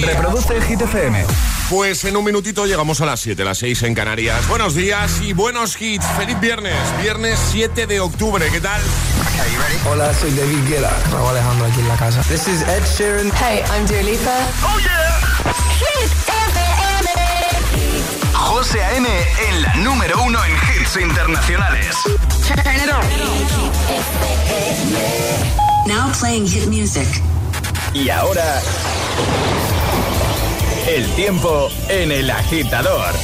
Reproduce el Hit FM. Pues en un minutito llegamos a las 7, las 6 en Canarias. Buenos días y buenos hits. Feliz viernes, viernes 7 de octubre. ¿Qué tal? Hola, soy David Guetta. Raúl Alejandro aquí en la casa. This is Ed Sheeran. Hey, I'm Dua Lipa. Oh yeah. Hit FM. José A.M. en la número uno en hits internacionales. Now playing hit music. Y ahora el tiempo en el agitador.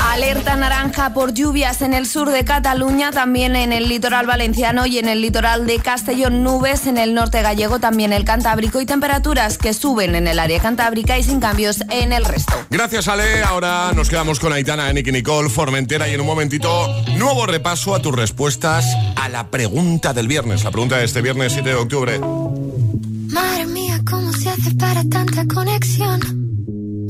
Alerta naranja por lluvias en el sur de Cataluña, también en el litoral valenciano y en el litoral de Castellón, nubes en el norte gallego, también el Cantábrico y temperaturas que suben en el área cantábrica y sin cambios en el resto. Gracias Ale, ahora nos quedamos con Aitana, Nicky Nicole, Formentera y en un momentito nuevo repaso a tus respuestas a la pregunta del viernes, la pregunta de este viernes 7 de octubre. Madre mía, ¿cómo se hace para tanta conexión?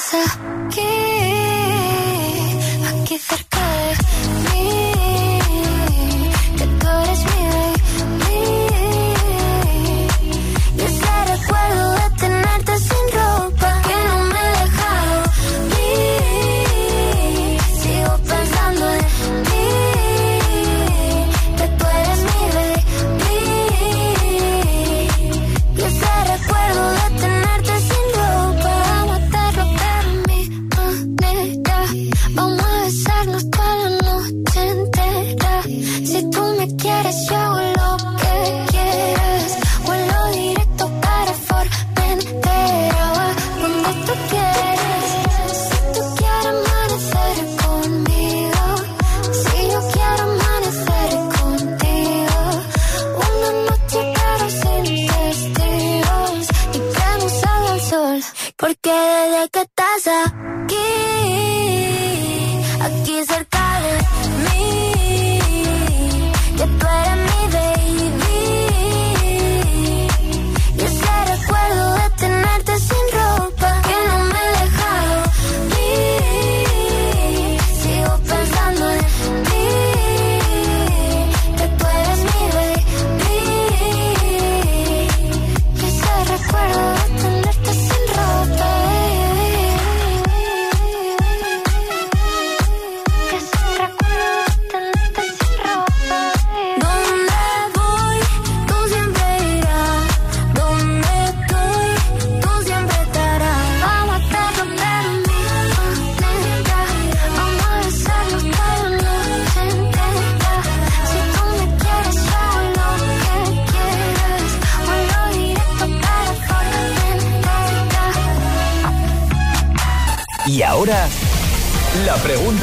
que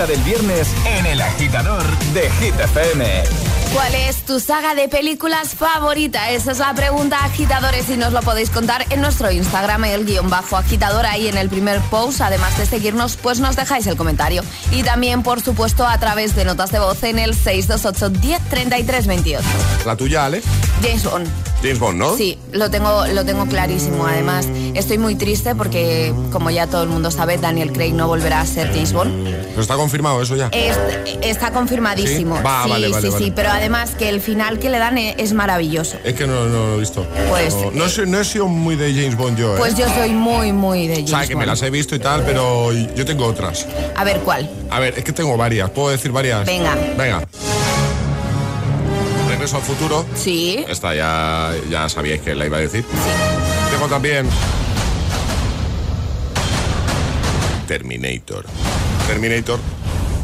del viernes en el agitador de Hit FM. ¿Cuál es tu saga de películas favorita? Esa es la pregunta, agitadores, y nos lo podéis contar en nuestro Instagram, el guion bajo agitador, ahí en el primer post. Además de seguirnos, pues nos dejáis el comentario. Y también, por supuesto, a través de notas de voz en el 628 10 28. ¿La tuya, Ale? James Bond. James Bond, ¿no? Sí, lo tengo, lo tengo clarísimo. Además, estoy muy triste porque, como ya todo el mundo sabe, Daniel Craig no volverá a ser James Bond. ¿Pero está confirmado eso ya? está confirmadísimo. ¿Sí? Va, sí, vale, vale, sí, sí. Pero además que el final que le dan e, es, maravilloso. Es que no, no, lo he visto. Pues, no, no, he sido muy de James Bond yo. ¿eh? Pues yo soy muy, muy de James Bond. O sea, que me las he visto y tal, pero yo tengo otras. A ver, ¿cuál? A ver, es que tengo varias. ¿Puedo decir varias? Venga. Venga. Regreso al futuro. Sí. Esta ya, ya sabíais que la iba a decir. Sí. Tengo también Terminator. Terminator.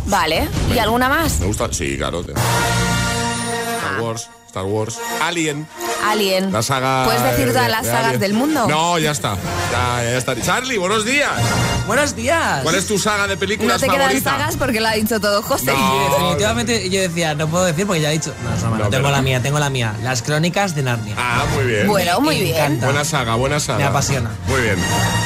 Vale. ¿Y alguna más? Me gusta. Sí, claro. Star Wars. Star Wars. Alien. Alien. La saga. ¿Puedes decir todas las sagas del mundo? No, ya está. Ya, ya está. Charlie, buenos días. Buenos días. ¿Cuál es tu saga de películas No te favorita? quedan sagas porque lo ha dicho todo José. No. Definitivamente yo decía, no puedo decir porque ya he dicho. No, no, no, No, tengo pero- la mía, tengo la mía. Las crónicas de Narnia. Ah, muy bien. Bueno, muy bien. encanta. Buena saga, buena saga. Me apasiona. Muy bien.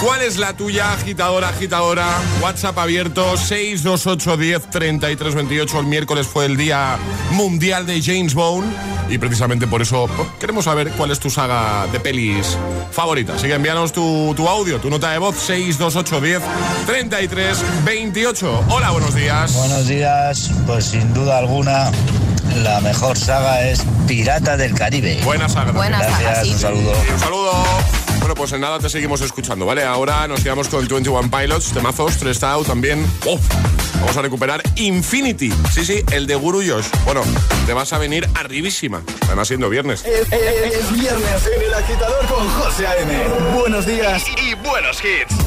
¿Cuál es la tuya, agitadora, agitadora? WhatsApp abierto 628 10 33 28. El miércoles fue el Día Mundial de James Bond. Y precisamente por eso oh, queremos saber cuál es tu saga de pelis favorita. Así que envíanos tu, tu audio, tu nota de voz 628 10 33 28. Hola, buenos días. Buenos días, pues sin duda alguna la mejor saga es Pirata del Caribe. Buena saga. Buena saga, Gracias, sí. un saludo. Sí, un saludo. Bueno, pues en nada te seguimos escuchando, ¿vale? Ahora nos quedamos con 21 Pilots, temazos, Stressed Out también. ¡Oh! Vamos a recuperar Infinity. Sí, sí, el de Guru Josh. Bueno, te vas a venir arribísima. Además, siendo viernes. Es, es- es viernes en el agitador con José A.M. Buenos días y buenos hits.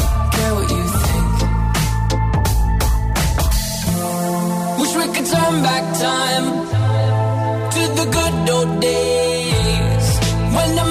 turn back time to the good old days. When the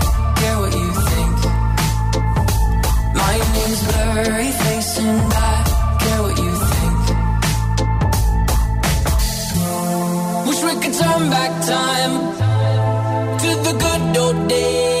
Blurry I care what you think. Wish we could turn back time to the good old days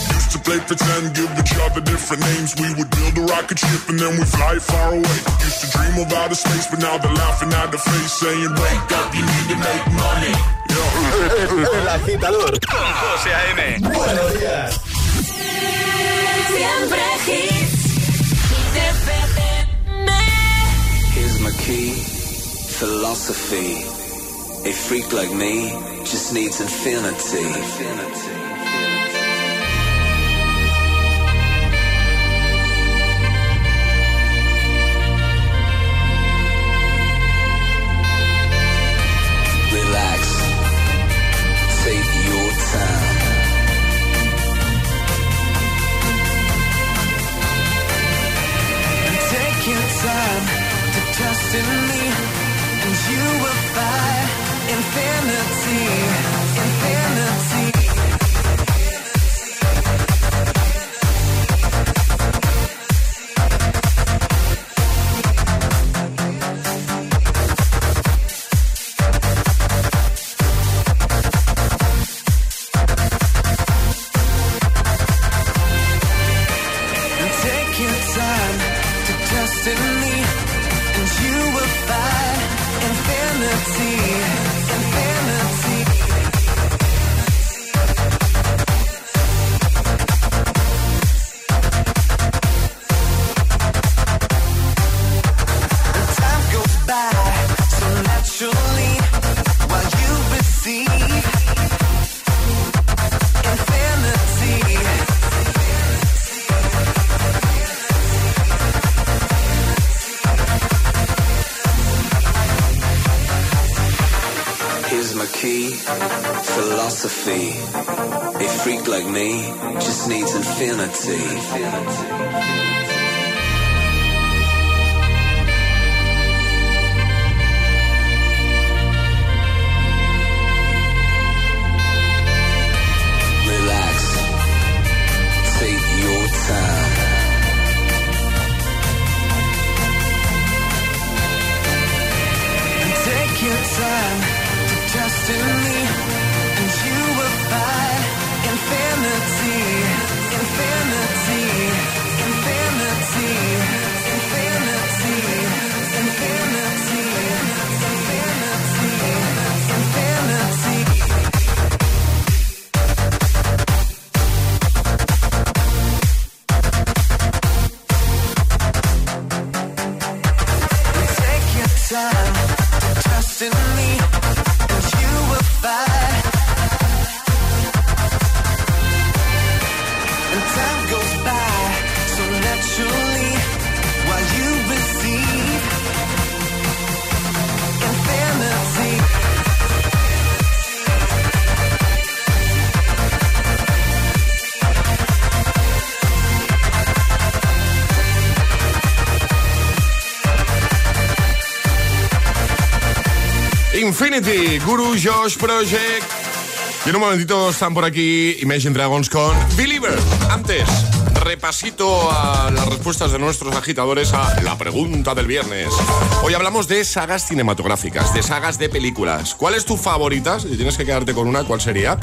Used to play play pretend, give each other different names. We would build a rocket ship and then we fly far away. Used to dream of outer space, but now they're laughing at the face, saying, Wake up, you need to make money. El agitador con José A.M. Buenos días. Siempre hits. Here's my key, philosophy. A freak like me just needs infinity. Relax, to me, and you will find infinity, infinity. Guru Josh Project. Y en un momentito están por aquí Imagine Dragons con Believer. Antes, repasito a las respuestas de nuestros agitadores a la pregunta del viernes. Hoy hablamos de sagas cinematográficas, de sagas de películas. ¿Cuál es tu favorita? Si tienes que quedarte con una, ¿cuál sería?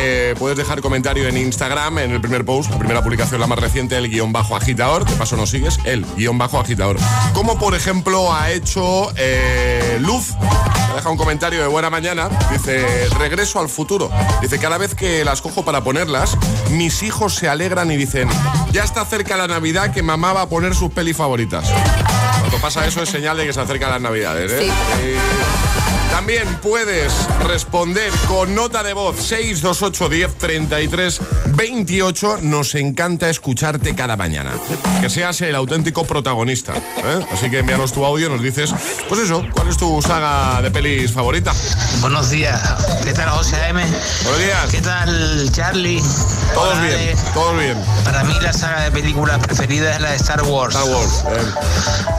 Eh, puedes dejar comentario en Instagram, en el primer post, la primera publicación, la más reciente, el guion bajo agitador. De paso, nos sigues, el guion bajo agitador. Como por ejemplo ha hecho eh, Luz. Me deja un comentario de buena mañana. Dice, regreso al futuro. Dice, cada vez que las cojo para ponerlas, mis hijos se alegran y dicen, ya está cerca la Navidad que mamá va a poner sus pelis favoritas. Cuando pasa eso es señal de que se acercan las Navidades. ¿eh? Eh, También puedes responder con nota de voz 628 10 33 28. Nos encanta escucharte cada mañana. Que seas el auténtico protagonista. ¿eh? Así que envíanos tu audio y nos dices, pues eso, ¿cuál es tu saga de pelis favorita? Buenos días, ¿qué tal José M? Buenos días. ¿Qué tal Charlie? Todos Hola, bien, Ale. todos bien. Para mí la saga de películas preferida es la de Star Wars. Star Wars.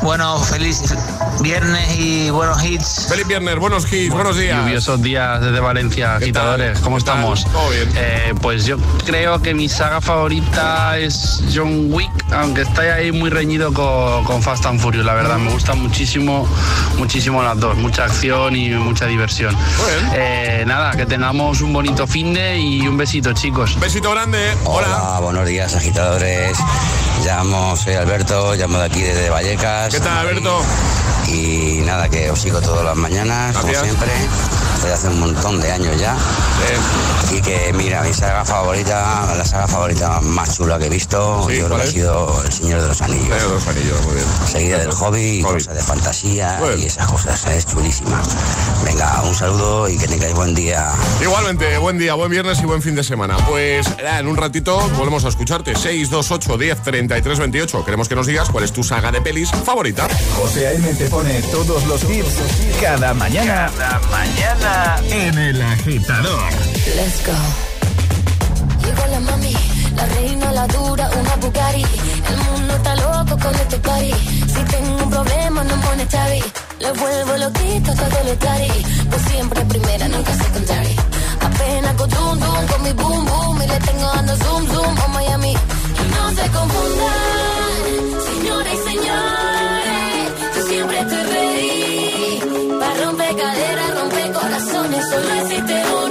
Bueno, feliz viernes y buenos hits. Feliz viernes, buenos hits. Buenos días. Lluviosos días desde Valencia, agitadores. ¿Cómo estamos? Todo bien. Eh, pues yo creo que mi saga favorita es John Wick, aunque está ahí muy reñido con, con Fast and Furious, la verdad. Me gustan muchísimo, muchísimo las dos. Mucha acción y mucha diversión. Eh, nada, que tengamos un bonito fin de y un besito, chicos. Besito grande. Hola, buenos días, agitadores. Llamo, soy Alberto, llamo de aquí desde Vallecas. ¿Qué tal, Alberto? Y nada, que os sigo todas las mañanas, como siempre, desde hace un montón de años ya. Y que, mira, mi saga favorita, la saga favorita más chula que he visto, Sí, yo creo ¿cuál que ha sido El Señor de los Anillos. Señor de los Anillos, muy bien. Seguida del hobby y cosas de fantasía y esas cosas, es chulísima. Venga, un saludo y que tengáis buen día. Igualmente, buen día, buen viernes y buen fin de semana. Pues eh, en un ratito volvemos a escucharte. 628 10 33 28. Queremos que nos digas cuál es tu saga de pelis favorita. José A.M. te pone todos los cada mañana. Cada mañana en El Agitador. Let's go. Llegó la mami, la reina, la dura, una Bugatti. El mundo está loco con este party. Si tengo un problema, no pone chavi. Le vuelvo loquito todo lo tari. Pues siempre primera, nunca secondary. Apenas con zoom, zoom, con mi boom, boom. Y le tengo dando zoom, zoom a Miami. Y no se confundan, señores y señores. Yo siempre estoy ready. Para romper caderas, corazones. Solo existe una.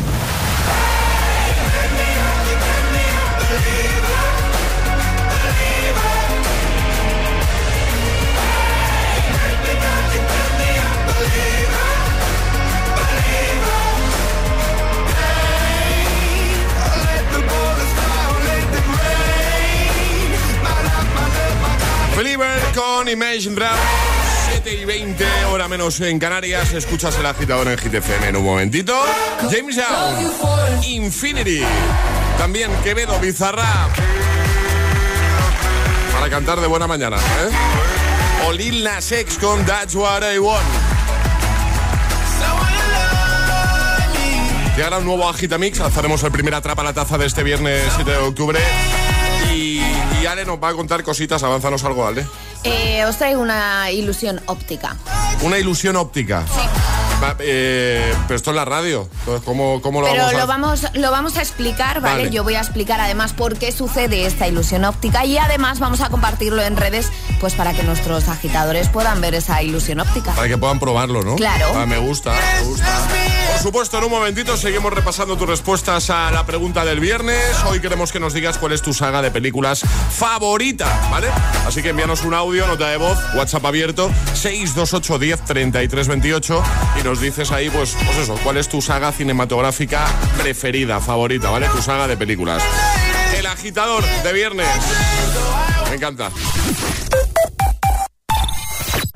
Believer con Imagine Dragons 7 y 20, hora menos en Canarias. Escuchas el agitador en GTFM en un momentito. James Young, Infinity. También Quevedo, Bizarra. Para cantar de buena mañana, ¿eh? O Lil Nas X con That's What I Want. Llegará un nuevo Agitamix. Hacemos el primer atrapa la taza de este viernes 7 de octubre. Y, y Ale nos va a contar cositas. Avánzanos algo, Ale. Eh, os traigo una ilusión óptica. Una ilusión óptica. Va, eh, pero esto es la radio. Entonces, ¿cómo, cómo lo Pero vamos a lo vamos, lo vamos a explicar, ¿vale? Vale. Yo voy a explicar además por qué sucede esta ilusión óptica y además vamos a compartirlo en redes pues para que nuestros agitadores puedan ver esa ilusión óptica. Para que puedan probarlo, ¿no? Claro. Ah, me gusta, me gusta. Por supuesto, en un momentito seguimos repasando tus respuestas a la pregunta del viernes. Hoy queremos que nos digas cuál es tu saga de películas favorita, ¿vale? Así que envíanos un audio, nota de voz, WhatsApp abierto, 628 10 33 28 y nos dices ahí, pues, pues eso, cuál es tu saga cinematográfica preferida, favorita, ¿vale? Tu saga de películas. El agitador de viernes. Me encanta.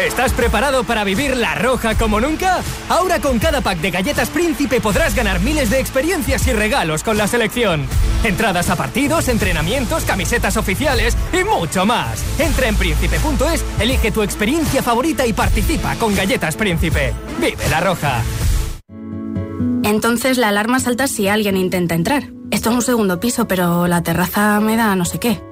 ¿Estás preparado para vivir la roja como nunca? Ahora con cada pack de galletas Príncipe podrás ganar miles de experiencias y regalos con la selección. Entradas a partidos, entrenamientos, camisetas oficiales y mucho más. Entra en príncipe.es, elige tu experiencia favorita y participa con Galletas Príncipe. Vive la roja. Entonces la alarma salta si alguien intenta entrar. Esto es un segundo piso, pero la terraza me da no sé qué.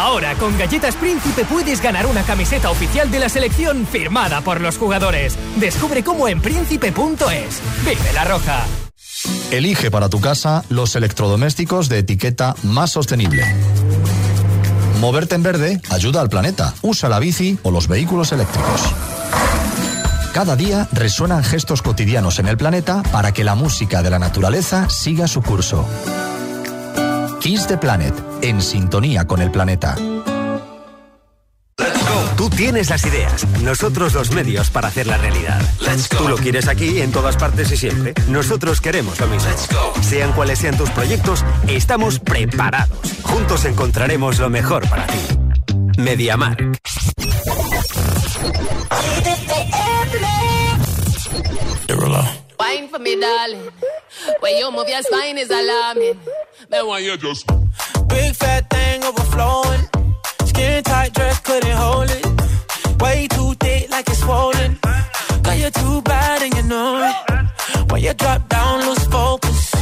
Ahora con Galletas Príncipe puedes ganar una camiseta oficial de la selección firmada por los jugadores. Descubre cómo en príncipe.es. Vive la roja. Elige para tu casa los electrodomésticos de etiqueta más sostenible. Moverte en verde ayuda al planeta. Usa la bici o los vehículos eléctricos. Cada día resuenan gestos cotidianos en el planeta para que la música de la naturaleza siga su curso. Kiss the Planet, en sintonía con el planeta. Tú tienes las ideas, nosotros los medios para hacer la realidad. Tú lo quieres aquí, en todas partes y siempre. Nosotros queremos lo mismo. Sean cuales sean tus proyectos, estamos preparados. Juntos encontraremos lo mejor para ti. Mediamark. Wine for me, darling. When you move your spine is alarming. Then why you just Big fat thing overflowing. Skin tight dress couldn't hold it. Way too thick like it's swollen. Girl, you're too bad and you know it. When you drop down, lose focus.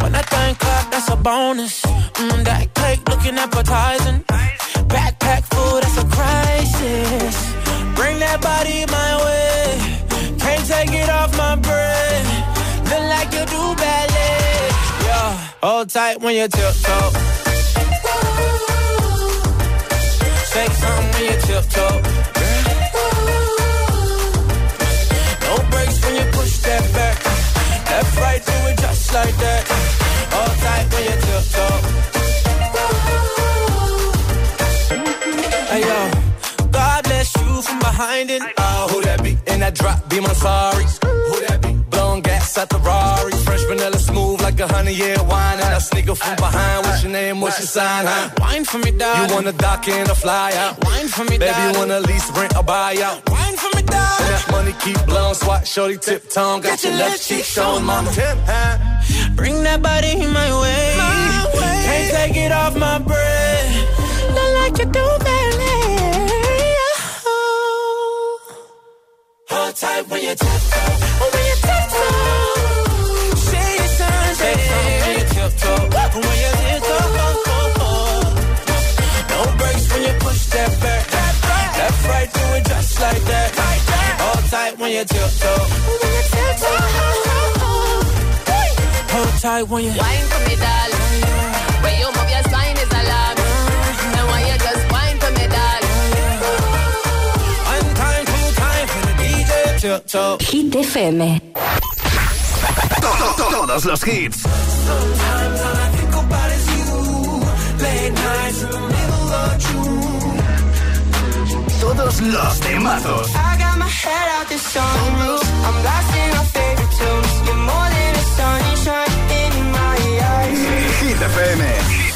When I think clap, that's a bonus. Mm, that cake looking appetizing. Backpack full, that's a crisis. Bring that body my way. Take it off my brain. Look like you do ballet. Yeah, hold tight when you tiptoe. Say something when you tiptoe. No breaks when you push that back. Left, right, do it just like that. Hold tight when you tiptoe. Hey yo, behind it. Oh, who that be? In that drop, be my sorry. Who that be? Blowing gas at the Rari. Fresh vanilla smooth like a honey year wine. And I sneak up from behind. What's your name? What's your sign? Huh? Wine for me, dog. You wanna dock in a fly out? Wine for me, Baby, you wanna lease, rent or buy out? Wine for me, dog. And that money keep blowing. Swat, shorty, tip tongue. Got, your left cheek showing, mama. Tip, huh? Bring that body my way. my way. Can't take it off my breath. Not like you do, baby. Hold tight when you tiptoe. When you tiptoe. Say your sign, when you tiptoe. When you tiptoe. No breaks when you push that back. Left, right, do it just like that. Hold tight when you tiptoe. When you tiptoe. Hold tight when you wine for me, darling. Tiptoe. Hit FM. Todos los hits. Sometimes all I think about is you. Late nights in the middle of June. Todos los temazos. I got my head out the sunroof. I'm blasting our favorite tunes. You're more than a sunshine in my eyes. Hit FM.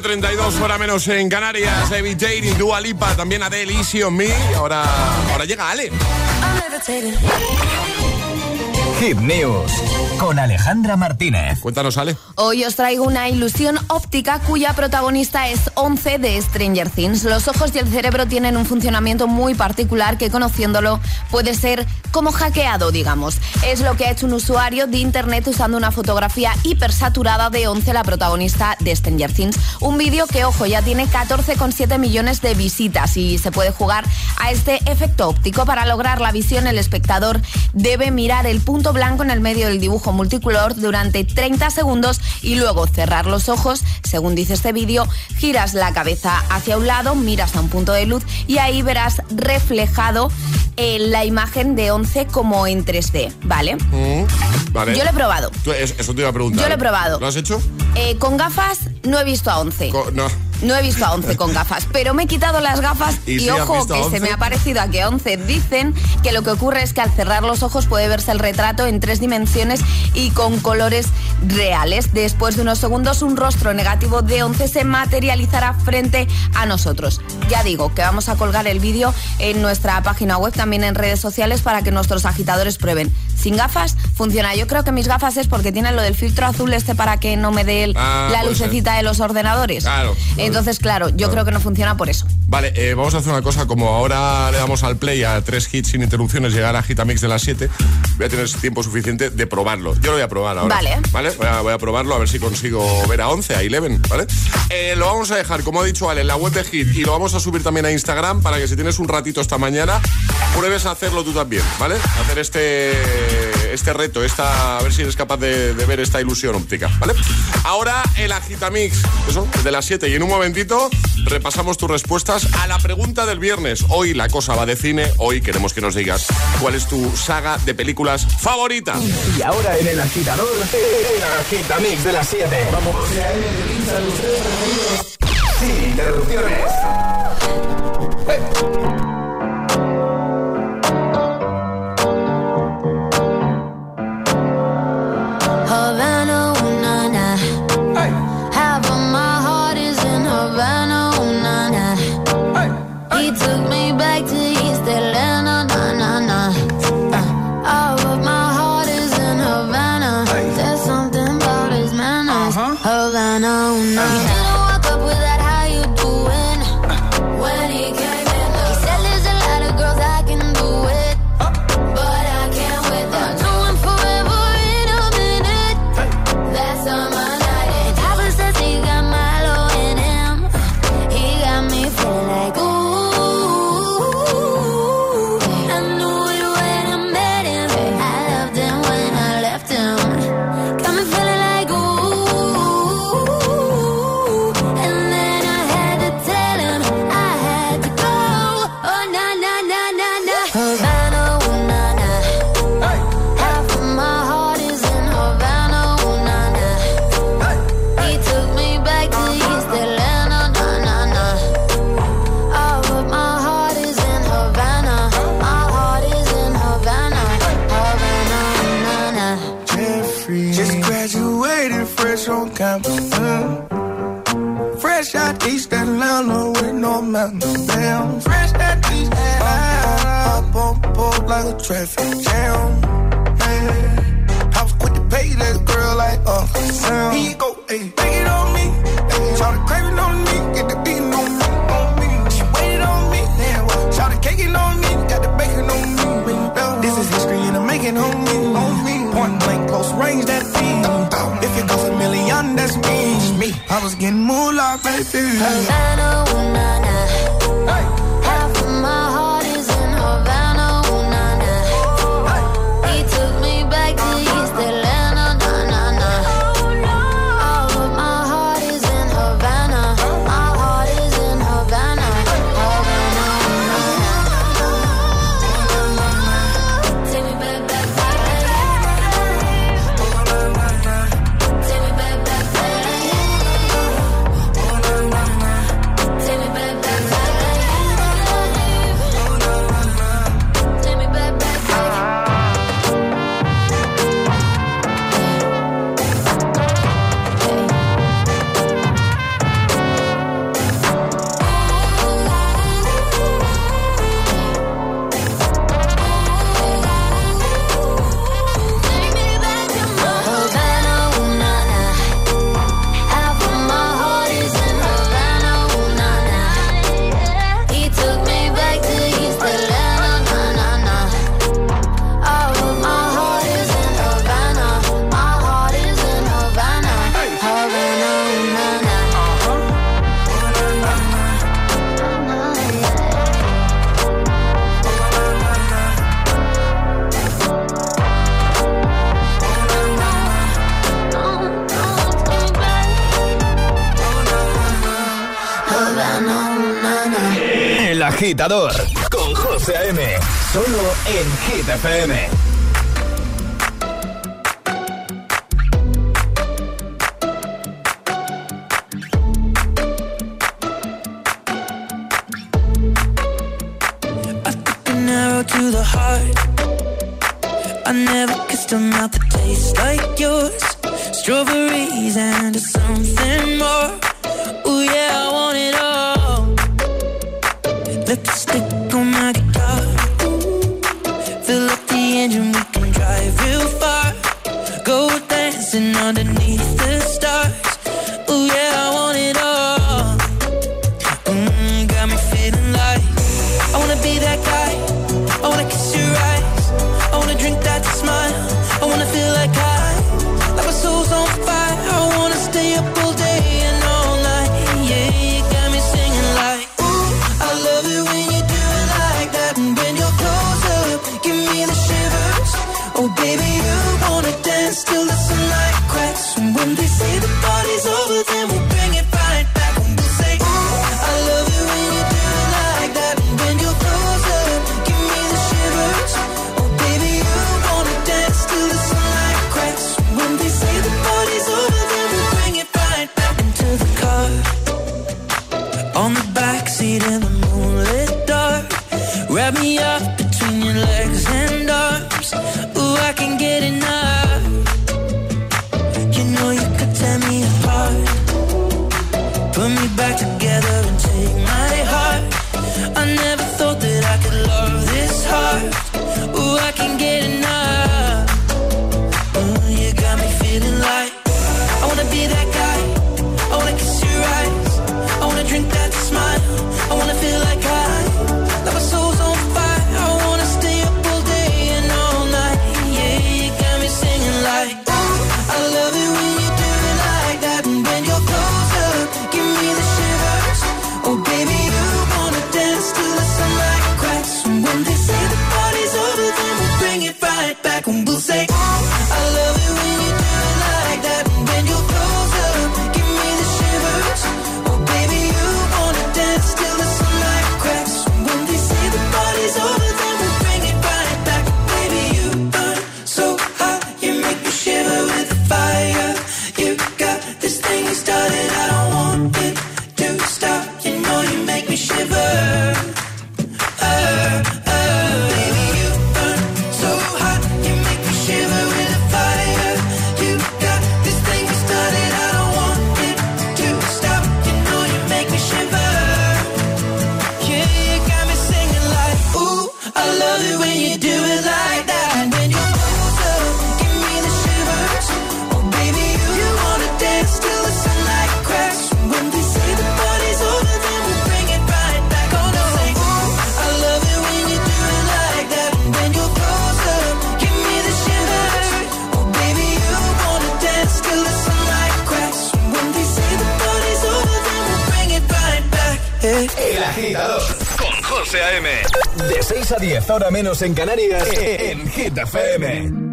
7.32 hora menos en Canarias, David y Dua Lipa, también Adele, Easy on Me. Ahora, ahora llega Ale. Hit News con Alejandra Martínez. Cuéntanos, Ale. Hoy os traigo una ilusión óptica cuya protagonista es 11 de Stranger Things. Los ojos y el cerebro tienen un funcionamiento muy particular que conociéndolo puede ser como hackeado, digamos. Es lo que ha hecho un usuario de internet usando una fotografía hipersaturada de 11, la protagonista de Stranger Things. Un vídeo que, ojo, ya tiene 14,7 millones de visitas y se puede jugar a este efecto óptico. Para lograr la visión, el espectador debe mirar el punto blanco en el medio del dibujo multicolor durante 30 segundos y luego cerrar los ojos. Según dice este vídeo, giras la cabeza hacia un lado, miras a un punto de luz y ahí verás reflejado eh, la imagen de 11 como en 3D, ¿vale? Mm, vale. Yo lo he probado. Eso te iba a preguntar. Yo lo he probado. ¿Lo has hecho? Eh, con gafas no he visto a 11. Co- no. No he visto a 11 con gafas, pero me he quitado las gafas ¿Y y, si has ojo que 11? se me ha parecido a que 11 dicen que lo que ocurre es que al cerrar los ojos puede verse el retrato en tres dimensiones y con colores reales. Después de unos segundos un rostro negativo de 11 se materializará frente a nosotros. Ya digo que vamos a colgar el vídeo en nuestra página web, también en redes sociales para que nuestros agitadores prueben. sin gafas funciona. Yo creo que mis gafas es porque tienen lo del filtro azul este para que no me dé Ah, la lucecita de los ordenadores. Claro. Entonces, claro, yo creo que no funciona por eso. Vale, eh, vamos a hacer una cosa. Como ahora le damos al play a tres hits sin interrupciones, llegar a Gitamix de las 7, voy a tener tiempo suficiente de probarlo. Yo lo voy a probar ahora. Vale. Vale, voy a, voy a probarlo a ver si consigo ver a 11, a 11, ¿vale? Eh, lo vamos a dejar, como ha dicho Ale, en la web de Hit y lo vamos a subir también a Instagram para que si tienes un ratito esta mañana, pruebes a hacerlo tú también, ¿vale? Hacer este, este reto, esta, a ver si eres capaz de, de ver esta ilusión óptica, ¿vale? Ahora el Agitamix, eso, de las 7 y en un momentito repasamos tus respuestas a la pregunta del viernes. Hoy la cosa va de cine, hoy queremos que nos digas cuál es tu saga de películas favorita. Y ahora en el agitador, el agitamix de las 7. Vamos. Sin interrupciones. With no mountains. Damn. Fresh out East Atlanta. Up on board like a traffic jam. Man. I was quick to pay that girl like Uncle Sam. Here you go, I was getting baby. Na na. Half con José A.M. Solo en FM. me up El Agitador. Con José A.M. De 6 a 10, ahora menos en Canarias, en Gita FM.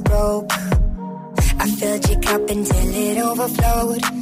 Broke. I filled your cup until it overflowed.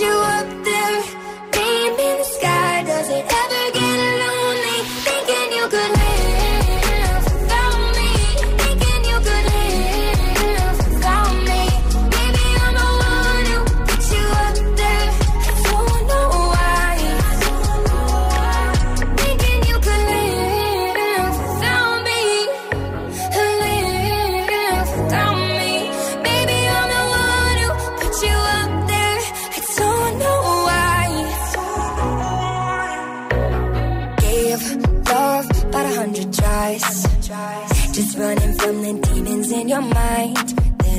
you up there.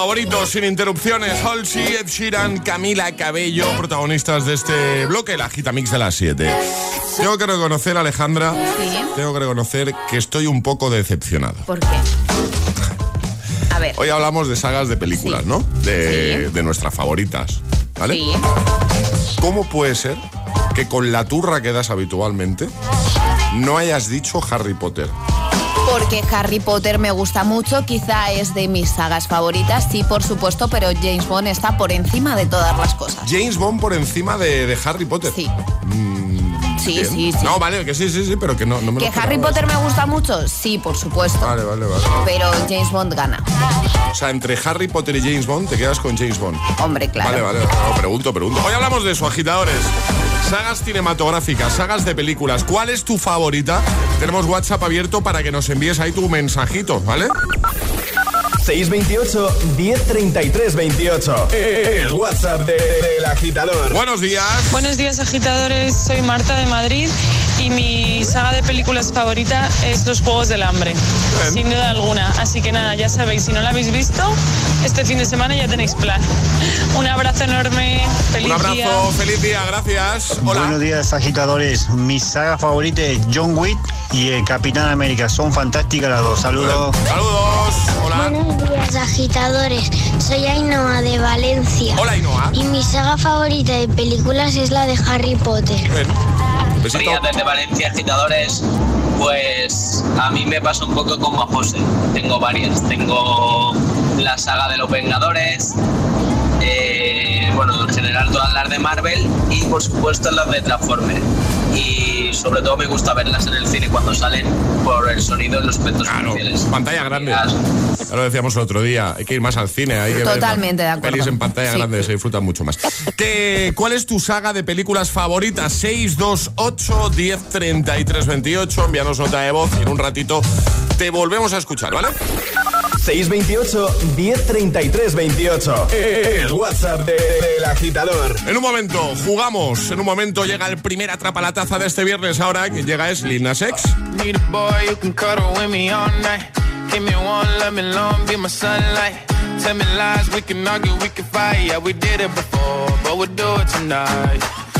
Favoritos sin interrupciones. Halsey, Ed Sheeran, Camila Cabello, protagonistas de este bloque, la gita mix de las 7. Tengo que reconocer, Alejandra, tengo que reconocer que estoy un poco decepcionado. ¿Por qué? A ver. Hoy hablamos de sagas de películas, ¿no? De, de nuestras favoritas, ¿vale? Sí. ¿Cómo puede ser que con la turra que das habitualmente no hayas dicho Harry Potter? Porque Harry Potter me gusta mucho, quizá es de mis sagas favoritas, sí, por supuesto, pero James Bond está por encima de todas las cosas. James Bond por encima de, de Harry Potter. Sí. Sí, Bien. sí, sí. No, vale, que sí, sí, sí, pero que no, no me ¿Que lo Harry. Potter me gusta mucho? Sí, por supuesto. Vale, vale, vale. Pero James Bond gana. O sea, entre Harry Potter y James Bond te quedas con James Bond. Hombre, claro. Vale, vale, no, pregunto, pregunto. Hoy hablamos de eso, agitadores. Sagas cinematográficas, sagas de películas. ¿Cuál es tu favorita? Tenemos WhatsApp abierto para que nos envíes ahí tu mensajito, ¿vale? 628 1033 28. El WhatsApp de- del agitador. Buenos días. Buenos días agitadores, soy Marta de Madrid y mi saga de películas favorita es Los Juegos del Hambre, sin duda alguna. Así que nada, ya sabéis, si no la habéis visto, este fin de semana ya tenéis plan. Un abrazo enorme, feliz Un abrazo, día. feliz día, gracias. Hola. Buenos días, agitadores. Mi saga favorita es John Wick y el Capitán América. Son fantásticas las dos. Saludos. Saludos. Hola. Buenos días, agitadores. Soy Ainhoa de Valencia. Hola, Ainhoa. Y mi saga favorita de películas es la de Harry Potter. Días desde Valencia, agitadores. Pues a mí me pasa un poco como a José. Tengo varias. Tengo la saga de los Vengadores. eh, bueno, en general todas las de Marvel y por supuesto las de Transformers. Y sobre todo me gusta verlas en el cine cuando salen por el sonido y los efectos especiales. Pantalla grande. Ya lo decíamos el otro día. Hay que ir más al cine. Hay que ver Totalmente de acuerdo. Pelis en pantalla Sí. grande se disfrutan mucho más. ¿Qué- ¿Cuál es tu saga de películas favoritas? 628 10 33 28. Envíanos nota de voz y en un ratito te volvemos a escuchar, ¿vale? 628 1033 28. El WhatsApp de- del agitador. En un momento jugamos. En un momento llega el primer atrapa la taza de este viernes. Ahora quien llega es Lil Nas X. Need a boy who can cuddle with me all night. Give me one, let me long, be my sunlight. Tell me lies, we can argue, we can fight. Yeah, we did it before, but we'll do it tonight.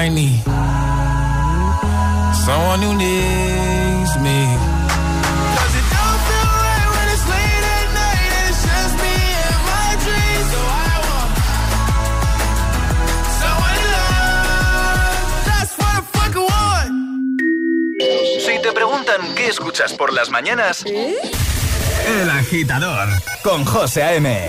I need someone who needs me. 'Cause it don't feel right when it's late at night and it's just me and my dreams. So I want someone to love. That's what I fucking want. Si te preguntan qué escuchas por las mañanas, El agitador con José A.M.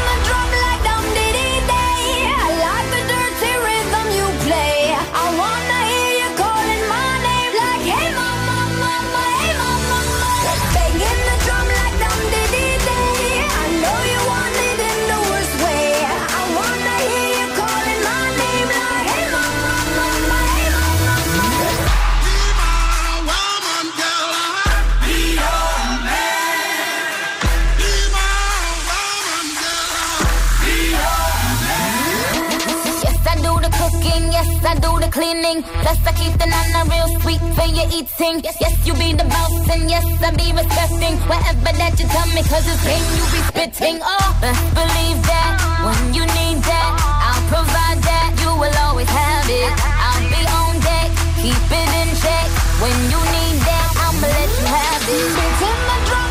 Cleaning. Plus, I keep the nana real sweet for your eating. Yes, yes, you be the boss, and yes, I be respecting whatever that you tell me, cause it's game you be spitting. Oh, best believe that when you need that, I'll provide that. You will always have it. I'll be on deck, keep it in check. When you need that, I'ma let you have it. came the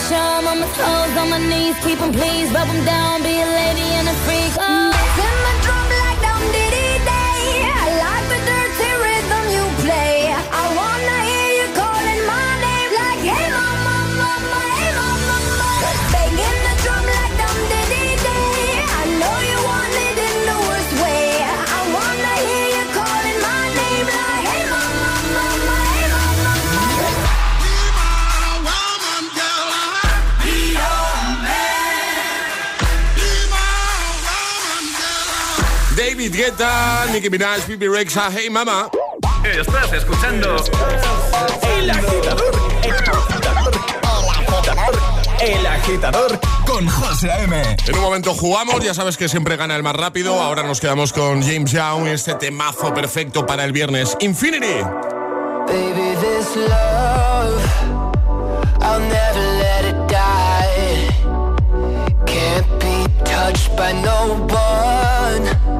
Make sure I'm on my toes, on my knees, keep them please, rub them down, be a lady and a freak. David Guetta, Nicki Minaj, Bibi Rexa, Hey Mama. Estás escuchando El agitador, el agitador, el agitador con José M. En un momento jugamos, ya sabes que siempre gana el más rápido. Ahora nos quedamos con James Young, este temazo perfecto para el viernes. Infinity. Baby, this love, I'll never let it die. Can't be touched by no one.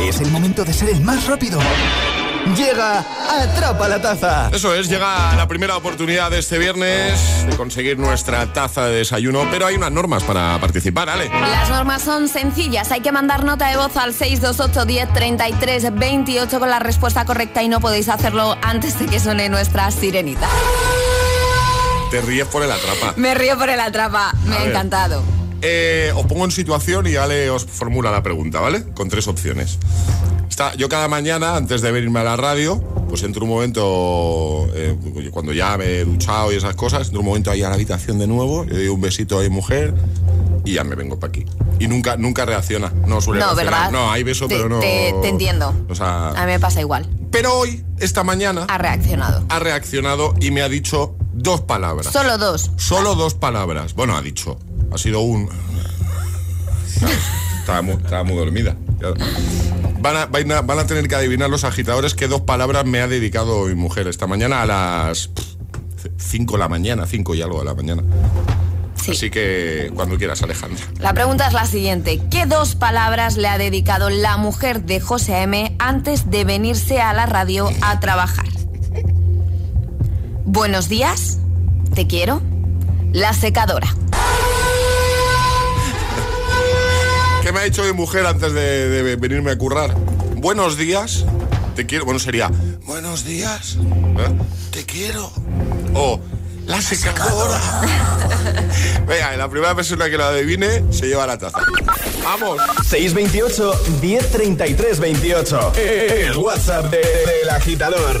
Es el momento de ser el más rápido. Llega Atrapa la Taza. Eso es, llega la primera oportunidad de este viernes de conseguir nuestra taza de desayuno, pero hay unas normas para participar, Ale. Las normas son sencillas. Hay que mandar nota de voz al 628 10 33 28 con la respuesta correcta y no podéis hacerlo antes de que suene nuestra sirenita. Te ríes por el atrapa. Me río por el atrapa. Me A ha ver. encantado. Eh, os pongo en situación y Ale os formula la pregunta, ¿vale? Con tres opciones. Está, yo cada mañana, antes de venirme a la radio, pues entro un momento, eh, cuando ya me he duchado y esas cosas, entro un momento ahí a la habitación de nuevo, le doy un besito a mi mujer y ya me vengo para aquí. Y nunca, nunca reacciona, no suele No, reaccionar. ¿verdad? No, hay beso, Te- pero no... te- te entiendo. O sea, A mí me pasa igual. pero hoy, esta mañana, Ha reaccionado. ha reaccionado y me ha dicho dos palabras. Solo dos. Solo dos palabras. Bueno, ha dicho. Ha sido un. Estaba muy, estaba muy dormida. Van a, van a- van a tener que adivinar los agitadores qué dos palabras me ha dedicado mi mujer esta mañana a las 5 de la mañana, 5 y algo de la mañana. Así que cuando quieras, Alejandra. La pregunta es la siguiente. ¿Qué dos palabras le ha dedicado la mujer de José M antes de venirse a la radio a trabajar? Buenos días. Te quiero. La secadora. ¿Qué me ha dicho mi mujer antes de, de venirme a currar? Buenos días. Te quiero. Bueno, sería. Buenos días. ¿eh? Te quiero. O. La secadora. Venga, la primera persona que lo adivine se lleva la taza. ¡Vamos! 628 1033 28. El WhatsApp de- del agitador.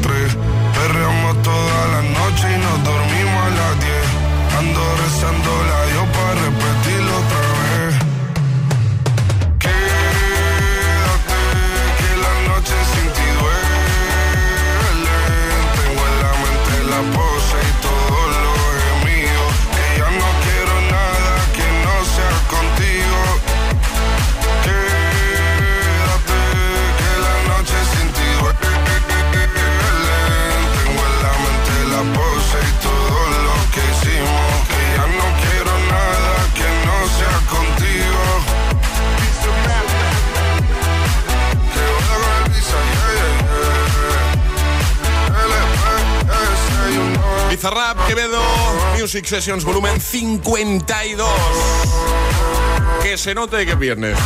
Music Sessions, volumen 52. Que se note que es viernes.